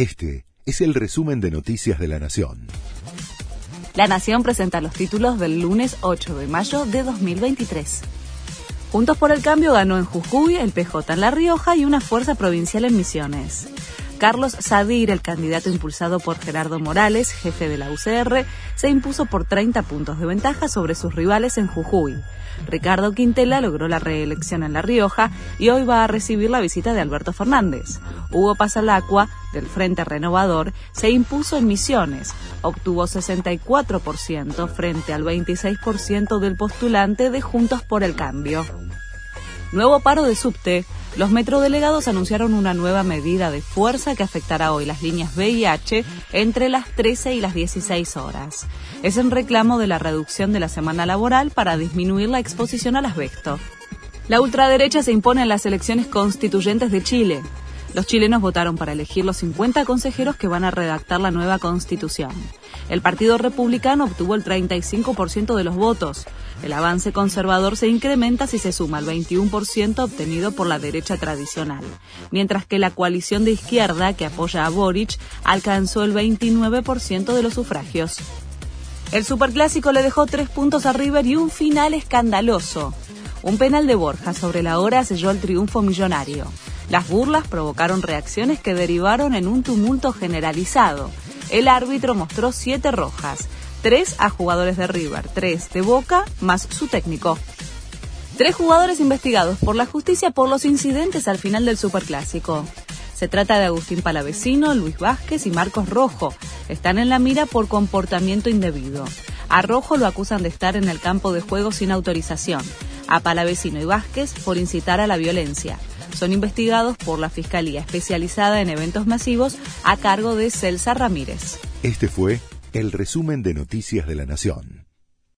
Este es el resumen de Noticias de la Nación. La Nación presenta los títulos del lunes 8 de mayo de 2023. Juntos por el Cambio ganó en Jujuy, el PJ en La Rioja y una fuerza provincial en Misiones. Carlos Sadir, el candidato impulsado por Gerardo Morales, jefe de la UCR, se impuso por 30 puntos de ventaja sobre sus rivales en Jujuy. Ricardo Quintela logró la reelección en La Rioja y hoy va a recibir la visita de Alberto Fernández. Hugo Pasalacqua, del Frente Renovador, se impuso en Misiones. Obtuvo 64% frente al 26% del postulante de Juntos por el Cambio. Nuevo paro de subte. Los metrodelegados anunciaron una nueva medida de fuerza que afectará hoy las líneas B y H entre las 13 y las 16 horas. Es en reclamo de la reducción de la semana laboral para disminuir la exposición al asbesto. La ultraderecha se impone en las elecciones constituyentes de Chile. Los chilenos votaron para elegir los 50 consejeros que van a redactar la nueva constitución. El Partido Republicano obtuvo el 35% de los votos. El avance conservador se incrementa si se suma el 21% obtenido por la derecha tradicional, mientras que la coalición de izquierda que apoya a Boric alcanzó el 29% de los sufragios. El Superclásico le dejó tres puntos a River y un final escandaloso. Un penal de Borja sobre la hora selló el triunfo millonario. Las burlas provocaron reacciones que derivaron en un tumulto generalizado. El árbitro mostró siete rojas, tres a jugadores de River, tres de Boca, más su técnico. Tres jugadores investigados por la justicia por los incidentes al final del Superclásico. Se trata de Agustín Palavecino, Luis Vázquez y Marcos Rojo. Están en la mira por comportamiento indebido. A Rojo lo acusan de estar en el campo de juego sin autorización. A Palavecino y Vázquez por incitar a la violencia son investigados por la Fiscalía Especializada en Eventos Masivos a cargo de Celsa Ramírez. Este fue el resumen de Noticias de la Nación.